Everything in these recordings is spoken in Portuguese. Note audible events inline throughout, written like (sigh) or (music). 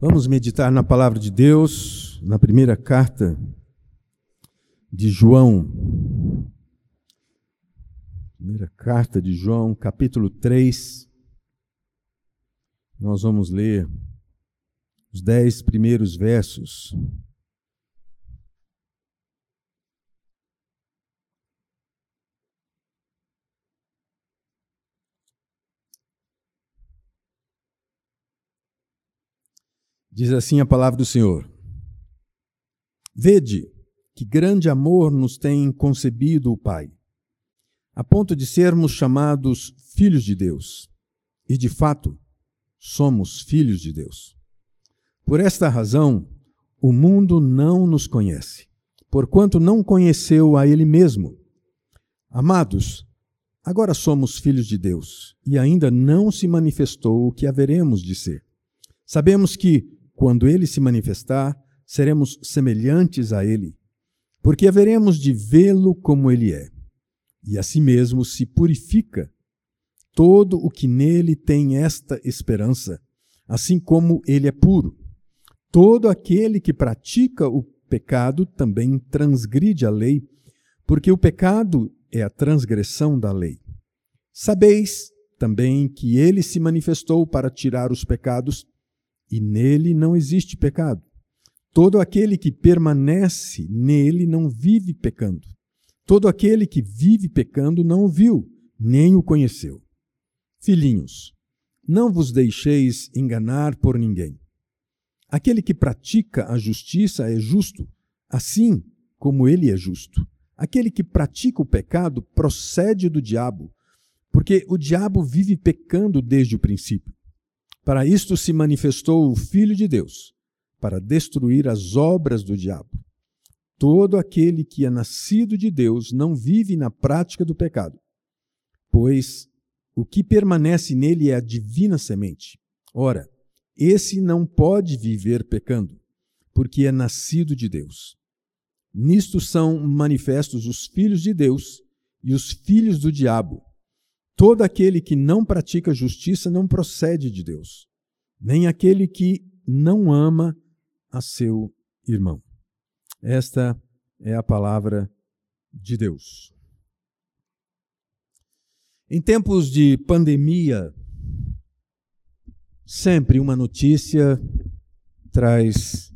Vamos meditar na palavra de Deus, na primeira carta de João. Primeira carta de João, capítulo 3. Nós vamos ler os dez primeiros versos. Diz assim a palavra do Senhor: Vede que grande amor nos tem concebido o Pai, a ponto de sermos chamados filhos de Deus. E de fato, somos filhos de Deus. Por esta razão, o mundo não nos conhece, porquanto não conheceu a Ele mesmo. Amados, agora somos filhos de Deus, e ainda não se manifestou o que haveremos de ser. Sabemos que, quando ele se manifestar, seremos semelhantes a ele, porque haveremos de vê-lo como ele é. E assim mesmo se purifica todo o que nele tem esta esperança, assim como ele é puro. Todo aquele que pratica o pecado também transgride a lei, porque o pecado é a transgressão da lei. Sabeis também que ele se manifestou para tirar os pecados e nele não existe pecado. Todo aquele que permanece nele não vive pecando. Todo aquele que vive pecando não o viu, nem o conheceu. Filhinhos, não vos deixeis enganar por ninguém. Aquele que pratica a justiça é justo, assim como ele é justo. Aquele que pratica o pecado procede do diabo, porque o diabo vive pecando desde o princípio. Para isto se manifestou o Filho de Deus, para destruir as obras do diabo. Todo aquele que é nascido de Deus não vive na prática do pecado, pois o que permanece nele é a divina semente. Ora, esse não pode viver pecando, porque é nascido de Deus. Nisto são manifestos os filhos de Deus e os filhos do diabo. Todo aquele que não pratica justiça não procede de Deus, nem aquele que não ama a seu irmão. Esta é a palavra de Deus. Em tempos de pandemia, sempre uma notícia traz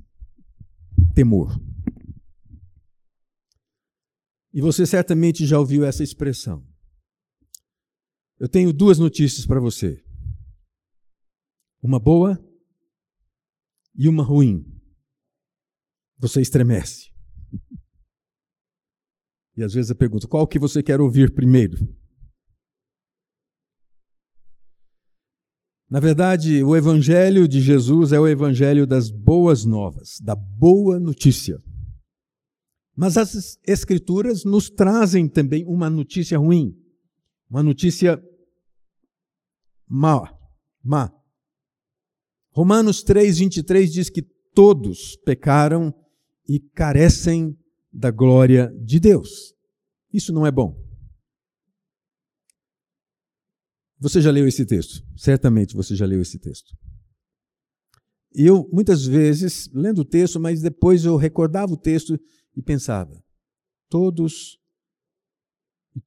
temor. E você certamente já ouviu essa expressão. Eu tenho duas notícias para você. Uma boa e uma ruim. Você estremece. E às vezes eu pergunto: qual que você quer ouvir primeiro? Na verdade, o Evangelho de Jesus é o Evangelho das boas novas, da boa notícia. Mas as Escrituras nos trazem também uma notícia ruim, uma notícia má. má. Romanos 3, 23 diz que todos pecaram e carecem da glória de Deus. Isso não é bom. Você já leu esse texto? Certamente você já leu esse texto. E eu, muitas vezes, lendo o texto, mas depois eu recordava o texto e pensava: todos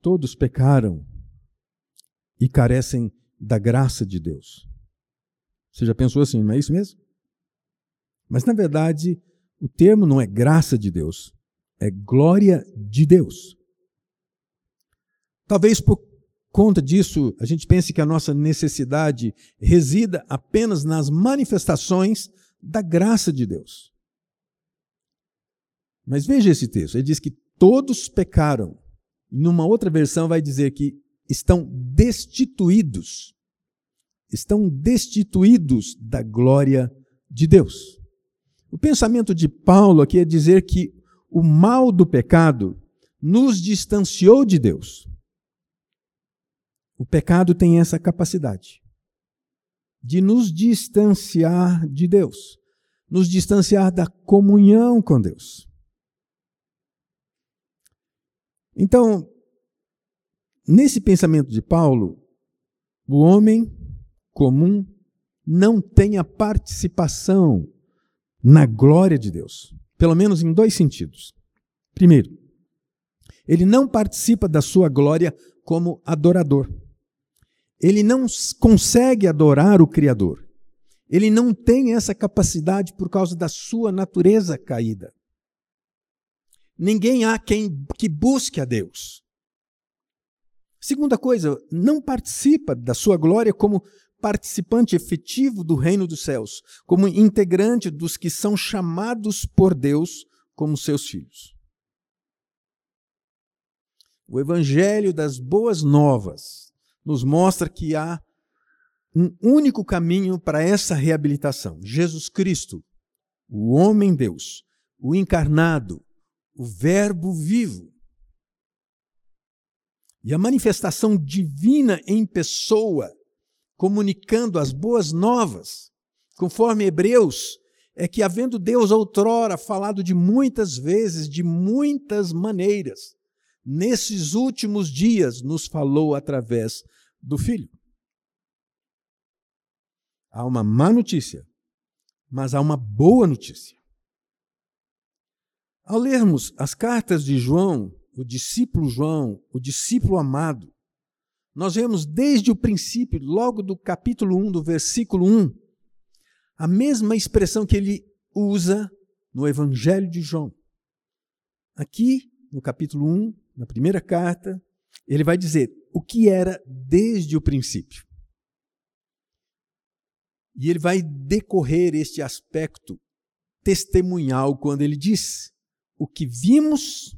todos pecaram e carecem da graça de Deus. Você já pensou assim, não é isso mesmo? Mas, na verdade, o termo não é graça de Deus, é glória de Deus. Talvez por conta disso a gente pense que a nossa necessidade resida apenas nas manifestações da graça de Deus. Mas veja esse texto, ele diz que todos pecaram. Numa outra versão vai dizer que estão destituídos estão destituídos da glória de Deus. O pensamento de Paulo aqui é dizer que o mal do pecado nos distanciou de Deus. O pecado tem essa capacidade de nos distanciar de Deus, nos distanciar da comunhão com Deus. Então, nesse pensamento de Paulo, o homem comum não tenha participação na glória de Deus, pelo menos em dois sentidos. Primeiro, ele não participa da sua glória como adorador. Ele não consegue adorar o Criador. Ele não tem essa capacidade por causa da sua natureza caída. Ninguém há quem que busque a Deus. Segunda coisa, não participa da sua glória como participante efetivo do reino dos céus, como integrante dos que são chamados por Deus como seus filhos. O evangelho das boas novas nos mostra que há um único caminho para essa reabilitação: Jesus Cristo, o homem-deus, o encarnado, o Verbo vivo. E a manifestação divina em pessoa, comunicando as boas novas, conforme Hebreus, é que, havendo Deus outrora falado de muitas vezes, de muitas maneiras, nesses últimos dias nos falou através do Filho. Há uma má notícia, mas há uma boa notícia. Ao lermos as cartas de João, o discípulo João, o discípulo amado, nós vemos desde o princípio, logo do capítulo 1, do versículo 1, a mesma expressão que ele usa no Evangelho de João. Aqui, no capítulo 1, na primeira carta, ele vai dizer o que era desde o princípio. E ele vai decorrer este aspecto testemunhal quando ele diz: o que vimos,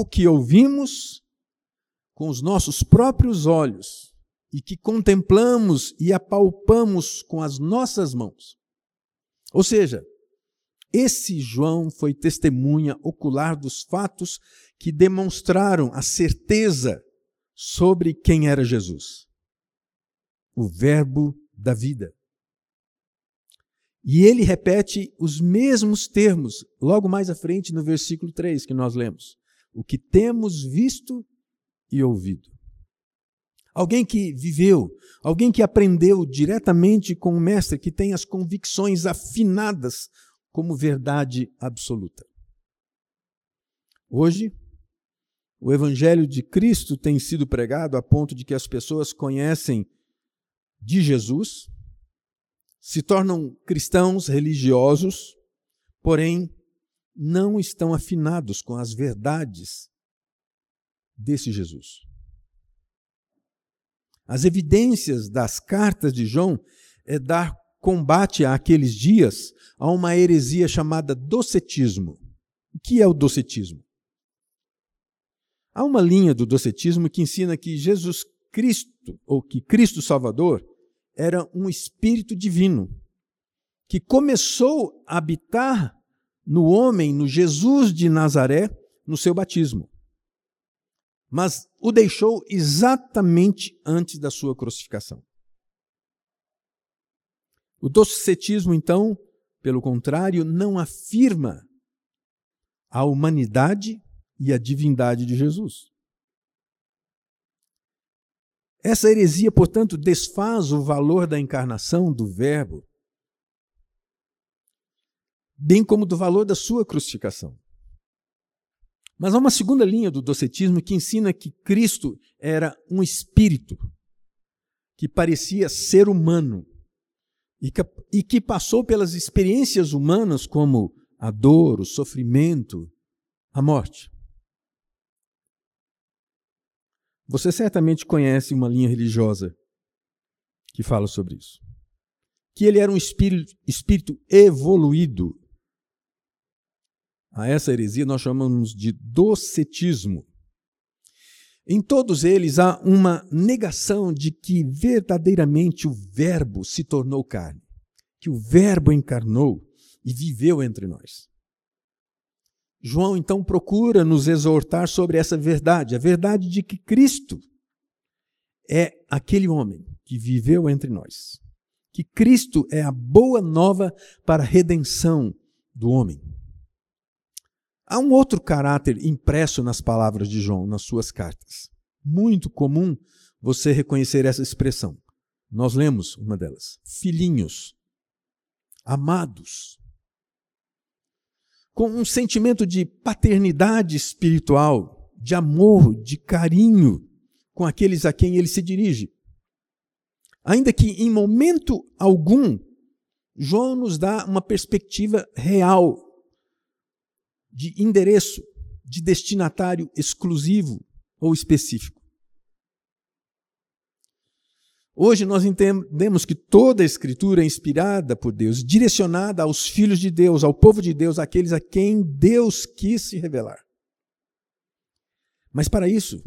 o que ouvimos com os nossos próprios olhos e que contemplamos e apalpamos com as nossas mãos. Ou seja, esse João foi testemunha ocular dos fatos que demonstraram a certeza sobre quem era Jesus. O Verbo da vida. E ele repete os mesmos termos logo mais à frente no versículo 3 que nós lemos. O que temos visto e ouvido. Alguém que viveu, alguém que aprendeu diretamente com o Mestre, que tem as convicções afinadas como verdade absoluta. Hoje, o Evangelho de Cristo tem sido pregado a ponto de que as pessoas conhecem de Jesus, se tornam cristãos religiosos, porém não estão afinados com as verdades desse Jesus. As evidências das cartas de João é dar combate àqueles dias a uma heresia chamada docetismo. O que é o docetismo? Há uma linha do docetismo que ensina que Jesus Cristo, ou que Cristo Salvador, era um espírito divino que começou a habitar no homem, no Jesus de Nazaré, no seu batismo. Mas o deixou exatamente antes da sua crucificação. O docetismo, então, pelo contrário, não afirma a humanidade e a divindade de Jesus. Essa heresia, portanto, desfaz o valor da encarnação do Verbo, bem como do valor da sua crucificação. Mas há uma segunda linha do docetismo que ensina que Cristo era um espírito que parecia ser humano e que, passou pelas experiências humanas como a dor, o sofrimento, a morte. Você certamente conhece uma linha religiosa que fala sobre isso. Que ele era um espírito, espírito evoluído. A essa heresia nós chamamos de docetismo. Em todos eles há uma negação de que verdadeiramente o Verbo se tornou carne, que o Verbo encarnou e viveu entre nós. João então procura nos exortar sobre essa verdade, a verdade de que Cristo é aquele homem que viveu entre nós. Que Cristo é a boa nova para a redenção do homem. Há um outro caráter impresso nas palavras de João, nas suas cartas. Muito comum você reconhecer essa expressão. Nós lemos uma delas. Filhinhos, amados, com um sentimento de paternidade espiritual, de amor, de carinho com aqueles a quem ele se dirige. Ainda que em momento algum, João nos dá uma perspectiva real de endereço, de destinatário exclusivo ou específico. Hoje nós entendemos que toda a Escritura é inspirada por Deus, direcionada aos filhos de Deus, ao povo de Deus, àqueles a quem Deus quis se revelar. Mas para isso,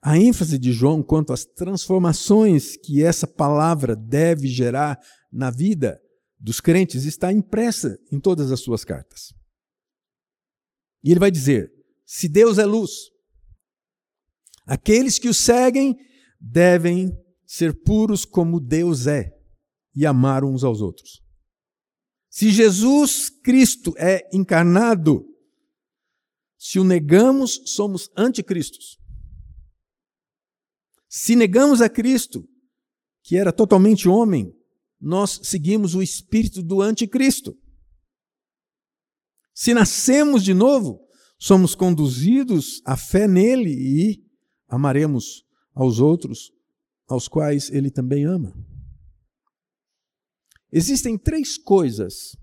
a ênfase de João quanto às transformações que essa palavra deve gerar na vida dos crentes está impressa em todas as suas cartas. E ele vai dizer: se Deus é luz, aqueles que o seguem devem ser puros como Deus é e amar uns aos outros. Se Jesus Cristo é encarnado, se o negamos, somos anticristos. Se negamos a Cristo, que era totalmente homem, nós seguimos o espírito do anticristo. Se nascemos de novo, somos conduzidos à fé nele e amaremos aos outros aos quais ele também ama. Existem três coisas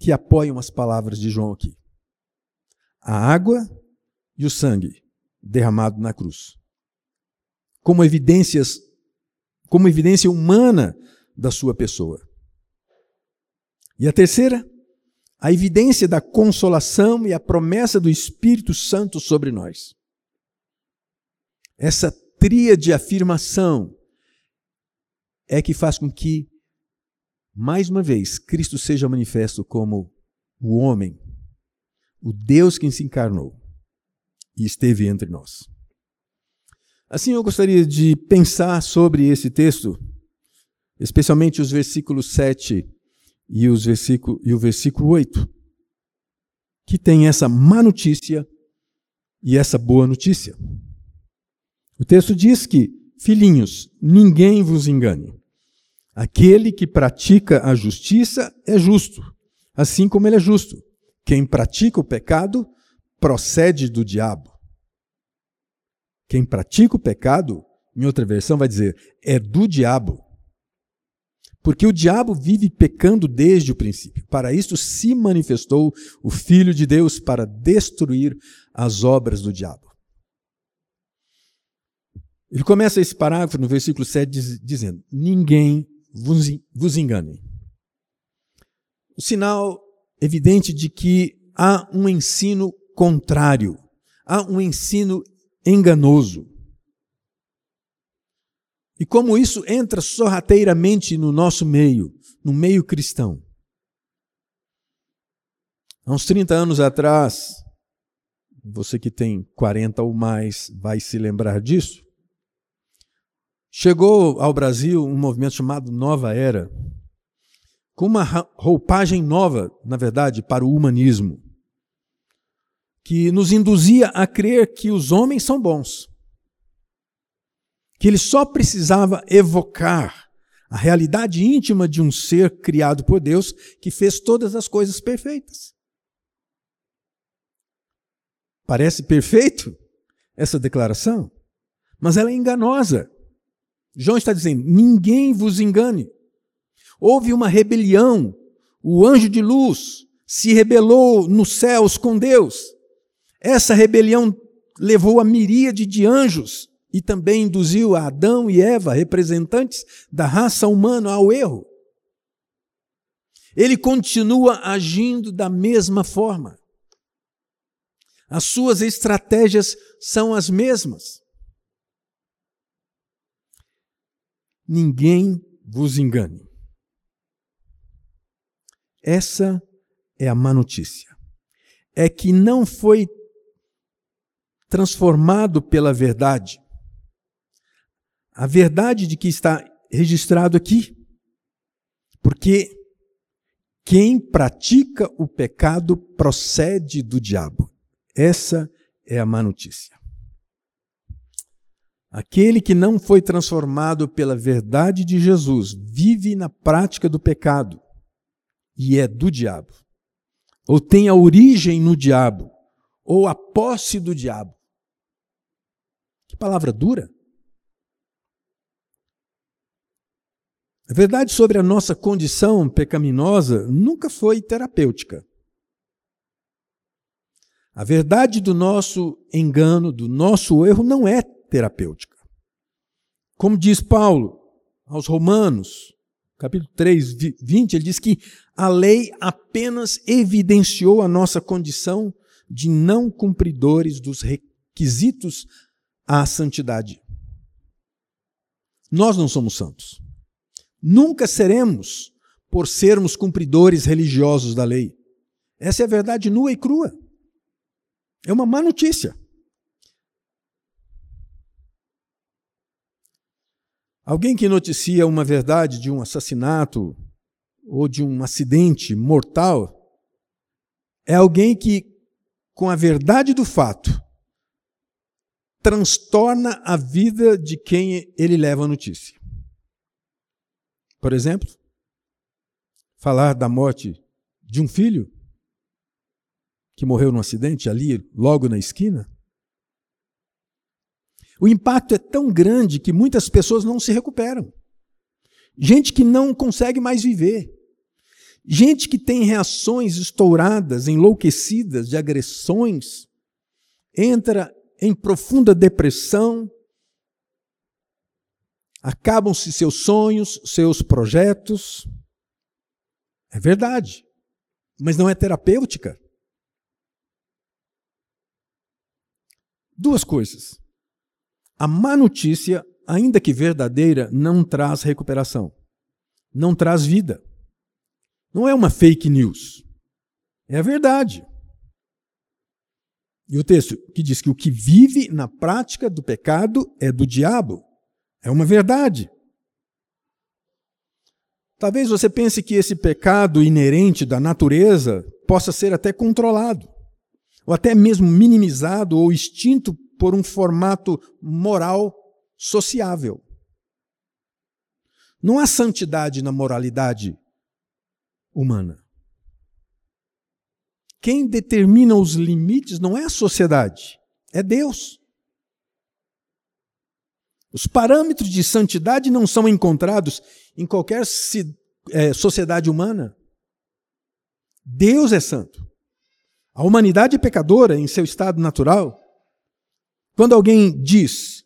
que apoiam as palavras de João aqui: a água e o sangue derramado na cruz. Como evidências, como evidência humana da sua pessoa. E a terceira, a evidência da consolação e a promessa do Espírito Santo sobre nós. Essa tríade afirmação é que faz com que, mais uma vez, Cristo seja manifesto como o homem, o Deus que se encarnou e esteve entre nós. Assim, eu gostaria de pensar sobre esse texto, especialmente os versículos 7 e, os versículo, e o versículo 8, que tem essa má notícia e essa boa notícia. O texto diz que, filhinhos, ninguém vos engane. Aquele que pratica a justiça é justo, assim como ele é justo. Quem pratica o pecado procede do diabo. Quem pratica o pecado, em outra versão, vai dizer, é do diabo. Porque o diabo vive pecando desde o princípio. Para isto se manifestou o Filho de Deus para destruir as obras do diabo. Ele começa esse parágrafo no versículo 7 dizendo: Ninguém vos, vos engane. O sinal evidente de que há um ensino contrário, há um ensino enganoso. E como isso entra sorrateiramente no nosso meio, no meio cristão. Há uns 30 anos atrás, você que tem 40 ou mais vai se lembrar disso. Chegou ao Brasil um movimento chamado Nova Era, com uma roupagem nova, na verdade, para o humanismo, que nos induzia a crer que os homens são bons, que ele só precisava evocar a realidade íntima de um ser criado por Deus que fez todas as coisas perfeitas. Parece perfeito essa declaração, mas ela é enganosa. João está dizendo: ninguém vos engane. Houve uma rebelião, o anjo de luz se rebelou nos céus com Deus. Essa rebelião levou a miríade de anjos e também induziu Adão e Eva, representantes da raça humana, ao erro. Ele continua agindo da mesma forma. As suas estratégias são as mesmas. ninguém vos engane. Essa é a má notícia. É que não foi transformado pela verdade. A verdade de que está registrado aqui. Porque quem pratica o pecado procede do diabo. Essa é a má notícia. Aquele que não foi transformado pela verdade de Jesus vive na prática do pecado e é do diabo. Ou tem a origem no diabo, ou a posse do diabo. Que palavra dura. A verdade sobre a nossa condição pecaminosa nunca foi terapêutica. A verdade do nosso engano, do nosso erro, não é terapêutica. Como diz Paulo aos Romanos, capítulo 3, 20, ele diz que a lei apenas evidenciou a nossa condição de não cumpridores dos requisitos à santidade. Nós não somos santos. Nunca seremos por sermos cumpridores religiosos da lei. Essa é a verdade nua e crua. É uma má notícia. Alguém que noticia uma verdade de um assassinato ou de um acidente mortal é alguém que, com a verdade do fato, transtorna a vida de quem ele leva a notícia. Por exemplo, falar da morte de um filho que morreu num acidente ali, logo na esquina, o impacto é tão grande que muitas pessoas não se recuperam. Gente que não consegue mais viver. Gente que tem reações estouradas, enlouquecidas de agressões, entra em profunda depressão, acabam-se seus sonhos, seus projetos. É verdade, mas não é terapêutica. Duas coisas. A má notícia, ainda que verdadeira, não traz recuperação, não traz vida. Não é uma fake news. É a verdade. E o texto que diz que o que vive na prática do pecado é do diabo. É uma verdade. Talvez você pense que esse pecado inerente da natureza possa ser até controlado, ou até mesmo minimizado ou extinto por um formato moral sociável. Não há santidade na moralidade humana. Quem determina os limites não é a sociedade, é Deus. Os parâmetros de santidade não são encontrados em qualquer é, sociedade humana. Deus é santo. A humanidade é pecadora em seu estado natural. Quando alguém diz,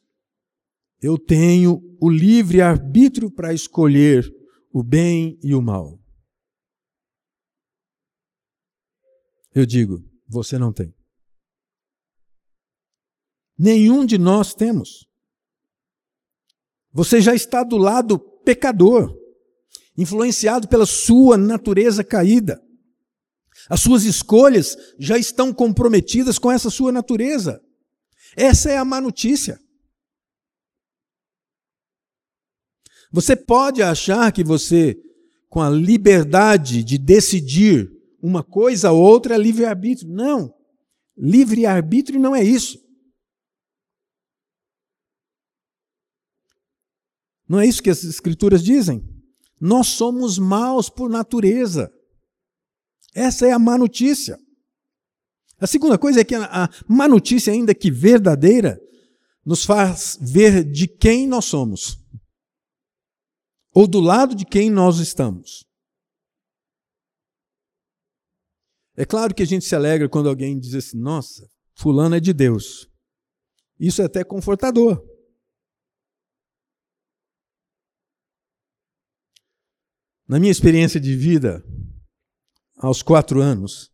eu tenho o livre arbítrio para escolher o bem e o mal. Eu digo, você não tem. Nenhum de nós temos. Você já está do lado pecador, influenciado pela sua natureza caída. As suas escolhas já estão comprometidas com essa sua natureza. Essa é a má notícia. Você pode achar que você, com a liberdade de decidir uma coisa ou outra, é livre-arbítrio. Não. Livre-arbítrio não é isso. Não é isso que as Escrituras dizem? Nós somos maus por natureza. Essa é a má notícia. A segunda coisa é que a, má notícia, ainda que verdadeira, nos faz ver de quem nós somos, ou do lado de quem nós estamos. É claro que a gente se alegra quando alguém diz assim: nossa, Fulano é de Deus. Isso é até confortador. Na minha experiência de vida, aos quatro anos,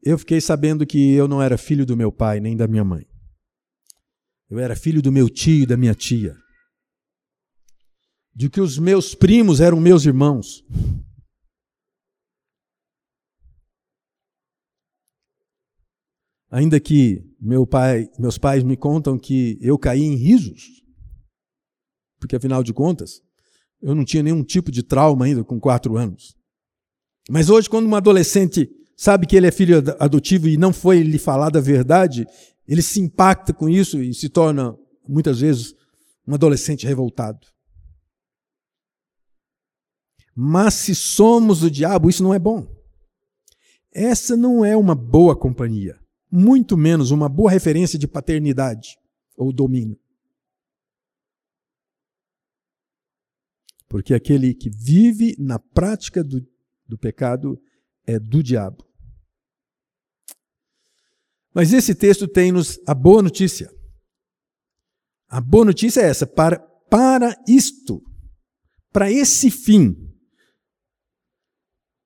eu fiquei sabendo que eu não era filho do meu pai nem da minha mãe. Eu era filho do meu tio e da minha tia. De que os meus primos eram meus irmãos. Ainda que meu pai, meus pais me contam que eu caí em risos, porque afinal de contas, eu não tinha nenhum tipo de trauma ainda com quatro anos. Mas hoje, quando um adolescente sabe que ele é filho adotivo e não foi lhe falada a verdade, ele se impacta com isso e se torna muitas vezes, um adolescente revoltado. Mas se somos o diabo, isso não é bom. Essa não é uma boa companhia, muito menos uma boa referência de paternidade ou domínio. Porque aquele que vive na prática do, do pecado é do diabo. Mas esse texto tem-nos a boa notícia. A boa notícia é essa: para, para isto, para esse fim,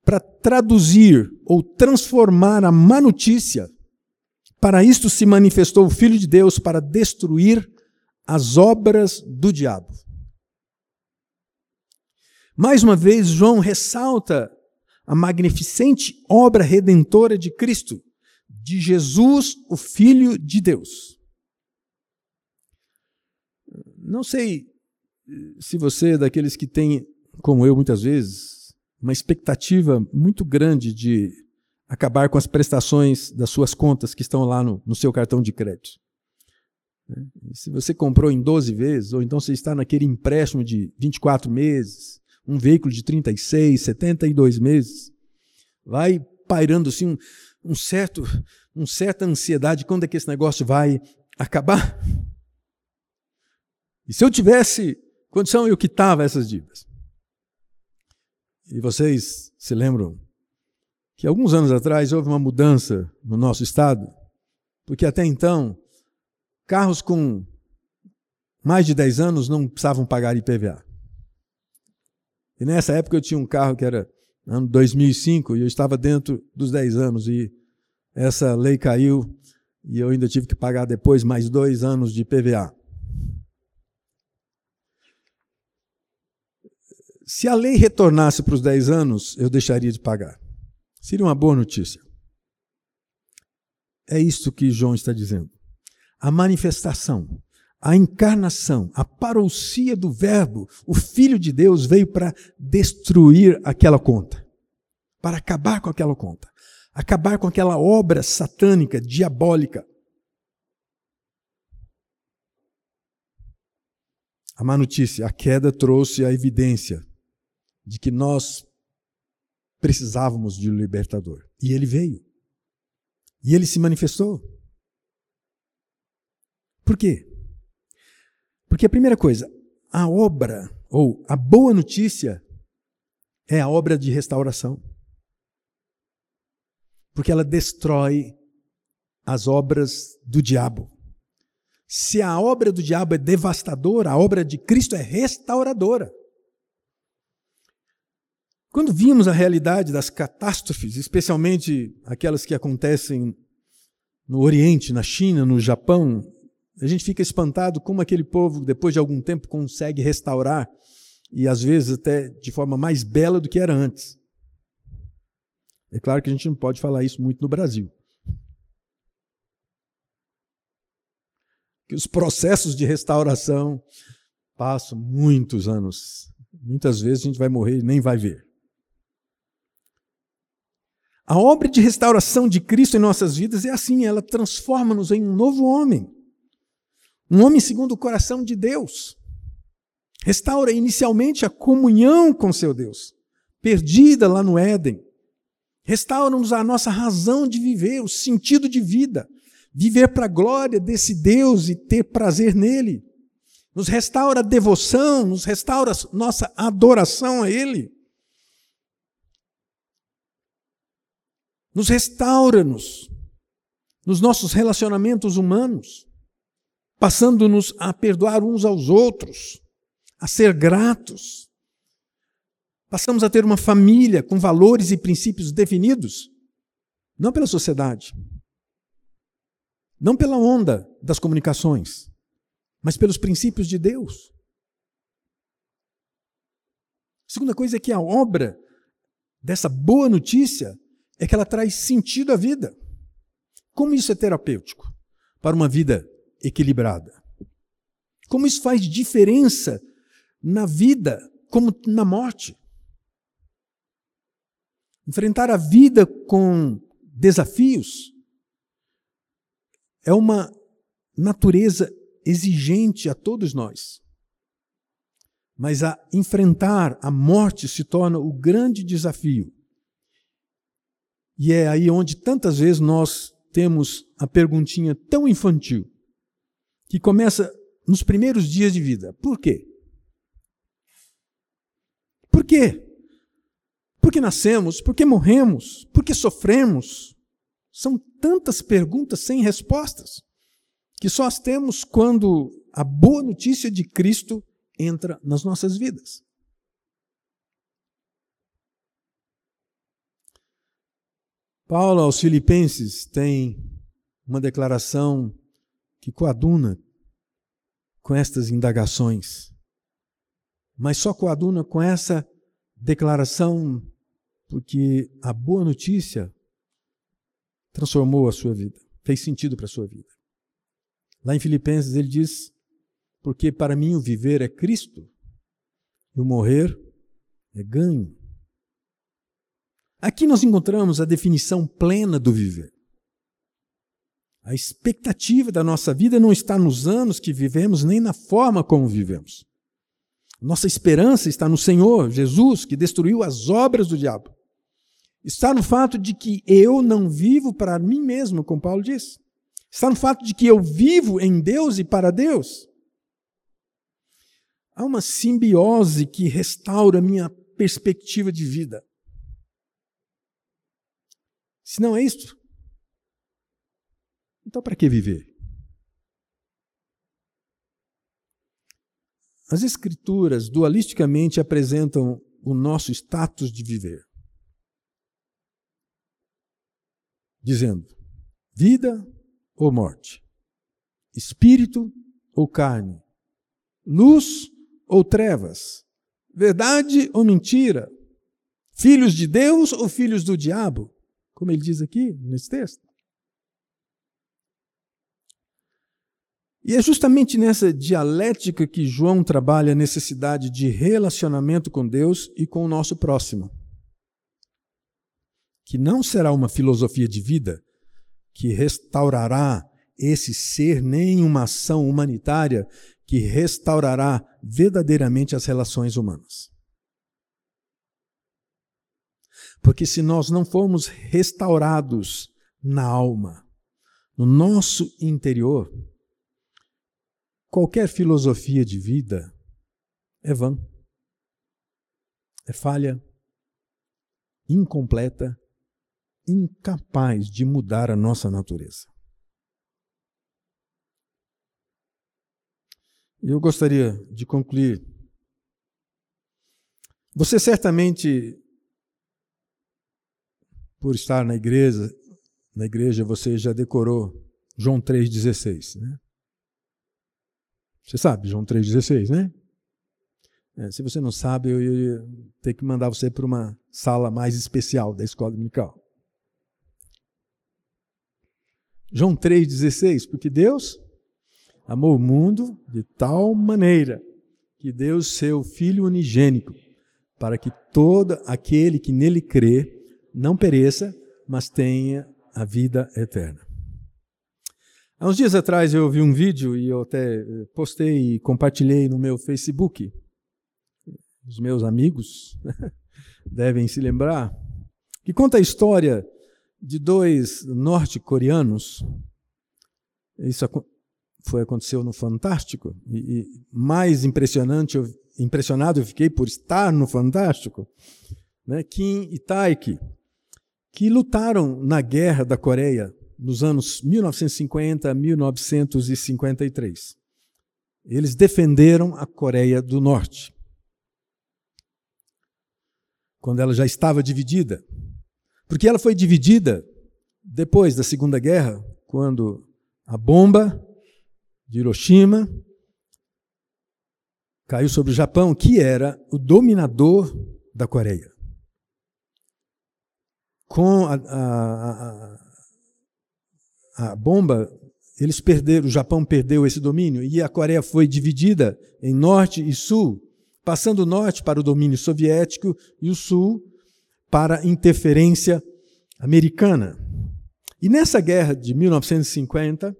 para traduzir ou transformar a má notícia, para isto se manifestou o Filho de Deus para destruir as obras do diabo. Mais uma vez, João ressalta a magnificente obra redentora de Cristo, de Jesus, o Filho de Deus. Não sei se você é daqueles que tem, como eu muitas vezes, uma expectativa muito grande de acabar com as prestações das suas contas que estão lá no, no seu cartão de crédito. Se você comprou em 12 vezes, ou então você está naquele empréstimo de 24 meses, um veículo de 36, 72 meses, vai pairando assim um, um certo, um certa ansiedade quando é que esse negócio vai acabar. E se eu tivesse condição, eu quitava essas dívidas. E vocês se lembram que alguns anos atrás houve uma mudança no nosso estado, porque até então carros com mais de 10 anos não precisavam pagar IPVA. E nessa época eu tinha um carro que era ano 2005 e eu estava dentro dos 10 anos e essa lei caiu e eu ainda tive que pagar depois mais dois anos de PVA. Se a lei retornasse para os 10 anos, eu deixaria de pagar. Seria uma boa notícia. É isso que João está dizendo. A manifestação a encarnação, a parousia do Verbo, o Filho de Deus veio para destruir aquela conta, para acabar com aquela conta, acabar com aquela obra satânica, diabólica. A má notícia, a queda trouxe a evidência de que nós precisávamos de um libertador. E ele veio. E ele se manifestou. Por quê? Porque a primeira coisa, a obra, ou a boa notícia, é a obra de restauração. Porque ela destrói as obras do diabo. Se a obra do diabo é devastadora, a obra de Cristo é restauradora. Quando vimos a realidade das catástrofes, especialmente aquelas que acontecem no Oriente, na China, no Japão, a gente fica espantado como aquele povo, depois de algum tempo, consegue restaurar, e às vezes até de forma mais bela do que era antes. É claro que a gente não pode falar isso muito no Brasil. Que os processos de restauração passam muitos anos. Muitas vezes a gente vai morrer e nem vai ver. A obra de restauração de Cristo em nossas vidas é assim, ela transforma-nos em um novo homem. Um homem segundo o coração de Deus. Restaura inicialmente a comunhão com seu Deus, perdida lá no Éden. Restaura-nos a nossa razão de viver, o sentido de vida, viver para a glória desse Deus e ter prazer nele. Nos restaura a devoção, nos restaura nossa adoração a Ele. Nos restaura-nos nos nossos relacionamentos humanos passando-nos a perdoar uns aos outros, a ser gratos. Passamos a ter uma família com valores e princípios definidos, não pela sociedade, não pela onda das comunicações, mas pelos princípios de Deus. A segunda coisa é que a obra dessa boa notícia é que ela traz sentido à vida. Como isso é terapêutico para uma vida equilibrada. Como isso faz diferença na vida, como na morte. Enfrentar a vida com desafios é uma natureza exigente a todos nós. Mas a enfrentar a morte se torna o grande desafio. E é aí onde tantas vezes nós temos a perguntinha tão infantil, que começa nos primeiros dias de vida. Por quê? Por quê? Porque nascemos, porque morremos, porque sofremos. São tantas perguntas sem respostas que só as temos quando a boa notícia de Cristo entra nas nossas vidas. Paulo aos Filipenses tem uma declaração que coaduna com estas indagações, mas só coaduna com essa declaração porque a boa notícia transformou a sua vida, fez sentido para a sua vida. Lá em Filipenses ele diz: Porque para mim o viver é Cristo e o morrer é ganho. Aqui nós encontramos a definição plena do viver. A expectativa da nossa vida não está nos anos que vivemos, nem na forma como vivemos. Nossa esperança está no Senhor Jesus, que destruiu as obras do diabo. Está no fato de que eu não vivo para mim mesmo, como Paulo diz. Está no fato de que eu vivo em Deus e para Deus. Há uma simbiose que restaura minha perspectiva de vida. Se não é isto, então para que viver? As Escrituras dualisticamente apresentam o nosso status de viver, dizendo: vida ou morte, espírito ou carne, luz ou trevas, verdade ou mentira, filhos de Deus ou filhos do diabo como ele diz aqui nesse texto. E é justamente nessa dialética que João trabalha a necessidade de relacionamento com Deus e com o nosso próximo. Que não será uma filosofia de vida que restaurará esse ser, nem uma ação humanitária que restaurará verdadeiramente as relações humanas. Porque se nós não formos restaurados na alma, no nosso interior, qualquer filosofia de vida é vã, é falha, incompleta, incapaz de mudar a nossa natureza. Eu gostaria de concluir. Você certamente por estar na igreja, na igreja você já decorou João 3,16, né? Você sabe, João 3,16, né? É, se você não sabe, eu ia ter que mandar você para uma sala mais especial da escola dominical. João 3,16, porque Deus amou o mundo de tal maneira que deu seu Filho unigênico, para que todo aquele que nele crê não pereça, mas tenha a vida eterna. Há uns dias atrás eu vi um vídeo e eu até eh, postei e compartilhei no meu Facebook. Os meus amigos (laughs) devem se lembrar que conta a história de dois norte-coreanos. Isso foi aconteceu no Fantástico e, e mais impressionante, eu, impressionado eu fiquei por estar no Fantástico, né? Kim e Taiki que lutaram na Guerra da Coreia nos anos 1950 a 1953. Eles defenderam a Coreia do Norte. Quando ela já estava dividida. Porque ela foi dividida depois da Segunda Guerra, quando a bomba de Hiroshima caiu sobre o Japão, que era o dominador da Coreia com a, a, a bomba, eles perderam, o Japão perdeu esse domínio e a Coreia foi dividida em norte e sul, passando o norte para o domínio soviético e o sul para interferência americana. E nessa guerra de 1950, A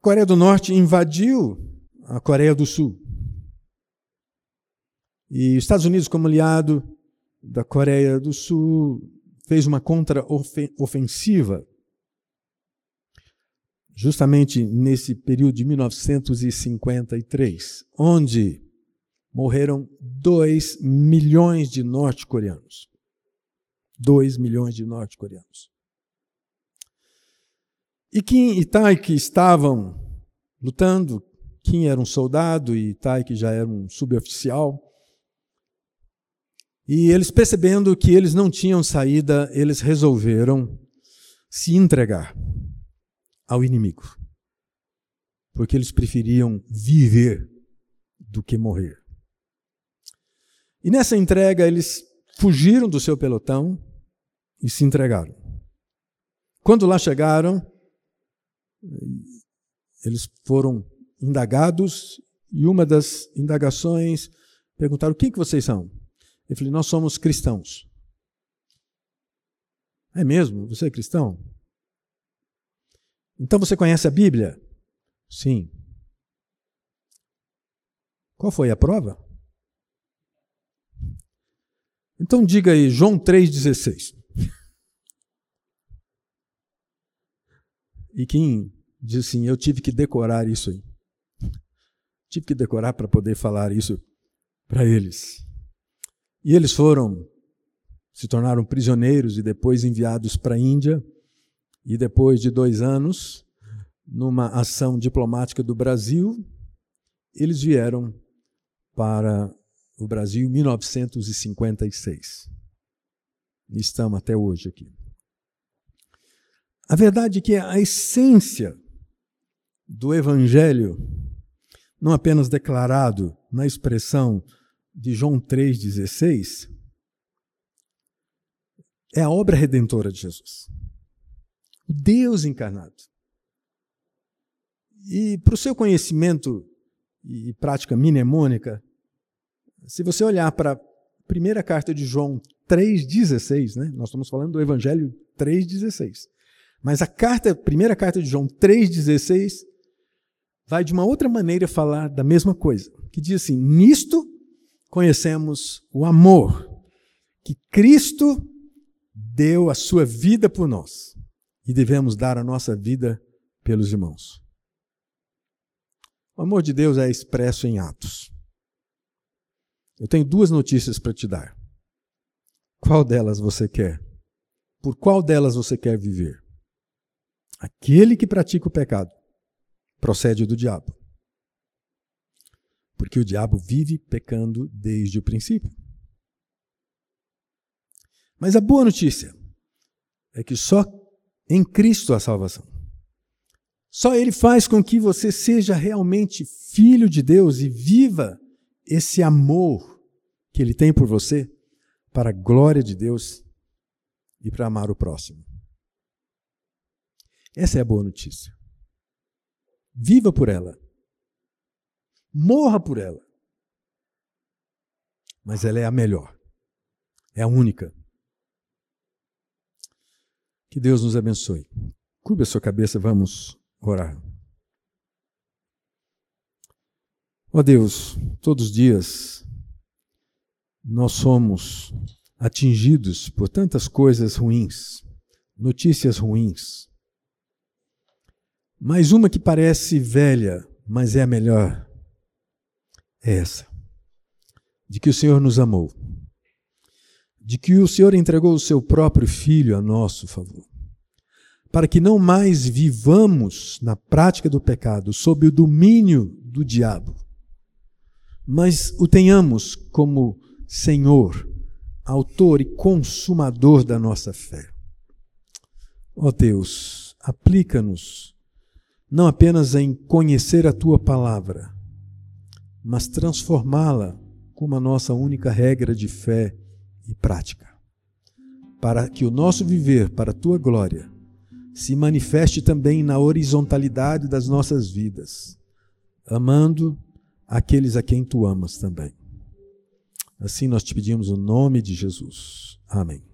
Coreia do Norte invadiu a Coreia do Sul. E os Estados Unidos, como aliado da Coreia do Sul, fez uma contra-ofensiva justamente nesse período de 1953, onde morreram 2 milhões de norte-coreanos. 2 milhões de norte-coreanos. E Kim e Taik estavam lutando. Kim era um soldado e Taik já era um suboficial. E eles percebendo que eles não tinham saída, eles resolveram se entregar ao inimigo. Porque eles preferiam viver do que morrer. E nessa entrega eles fugiram do seu pelotão e se entregaram. Quando lá chegaram, eles foram indagados e uma das indagações perguntaram: o que, que vocês são? Eu falei: nós somos cristãos. É mesmo? Você é cristão? Então você conhece a Bíblia? Sim. Qual foi a prova? Então diga aí, João 3,16. E quem diz assim: Eu tive que decorar isso aí. Tive que decorar para poder falar isso para eles. E eles foram, se tornaram prisioneiros e depois enviados para a Índia. E depois de dois anos, numa ação diplomática do Brasil, eles vieram para o Brasil em 1956. E estamos até hoje aqui. A verdade é que a essência do Evangelho, não apenas declarado na expressão de João 3,16, é a obra redentora de Jesus. Deus encarnado. E para o seu conhecimento e prática mnemônica, se você olhar para a primeira carta de João 3,16, né? nós estamos falando do Evangelho 3,16. Mas a carta, a primeira carta de João 3,16 vai de uma outra maneira falar da mesma coisa, que diz assim: Nisto conhecemos o amor que Cristo deu a sua vida por nós e devemos dar a nossa vida pelos irmãos. O amor de Deus é expresso em atos. Eu tenho duas notícias para te dar. Qual delas você quer? Por qual delas você quer viver? Aquele que pratica o pecado procede do diabo. Porque o diabo vive pecando desde o princípio. Mas a boa notícia é que só em Cristo há salvação. Só Ele faz com que você seja realmente filho de Deus e viva esse amor que Ele tem por você para a glória de Deus e para amar o próximo. Essa é a boa notícia. Viva por ela. Morra por ela. Mas ela é a melhor. É a única. Que Deus nos abençoe. Cube a sua cabeça, vamos orar. Ó oh Deus, todos os dias nós somos atingidos por tantas coisas ruins, notícias ruins, mas uma que parece velha, mas é a melhor, é essa: de que o Senhor nos amou, de que o Senhor entregou o seu próprio Filho a nosso favor, para que não mais vivamos na prática do pecado, sob o domínio do diabo, mas o tenhamos como Senhor, autor e consumador da nossa fé. Ó oh Deus, aplica-nos não apenas em conhecer a tua palavra, mas transformá-la como a nossa única regra de fé e prática, para que o nosso viver para a tua glória se manifeste também na horizontalidade das nossas vidas, amando aqueles a quem tu amas também. Assim nós te pedimos o nome de Jesus. Amém.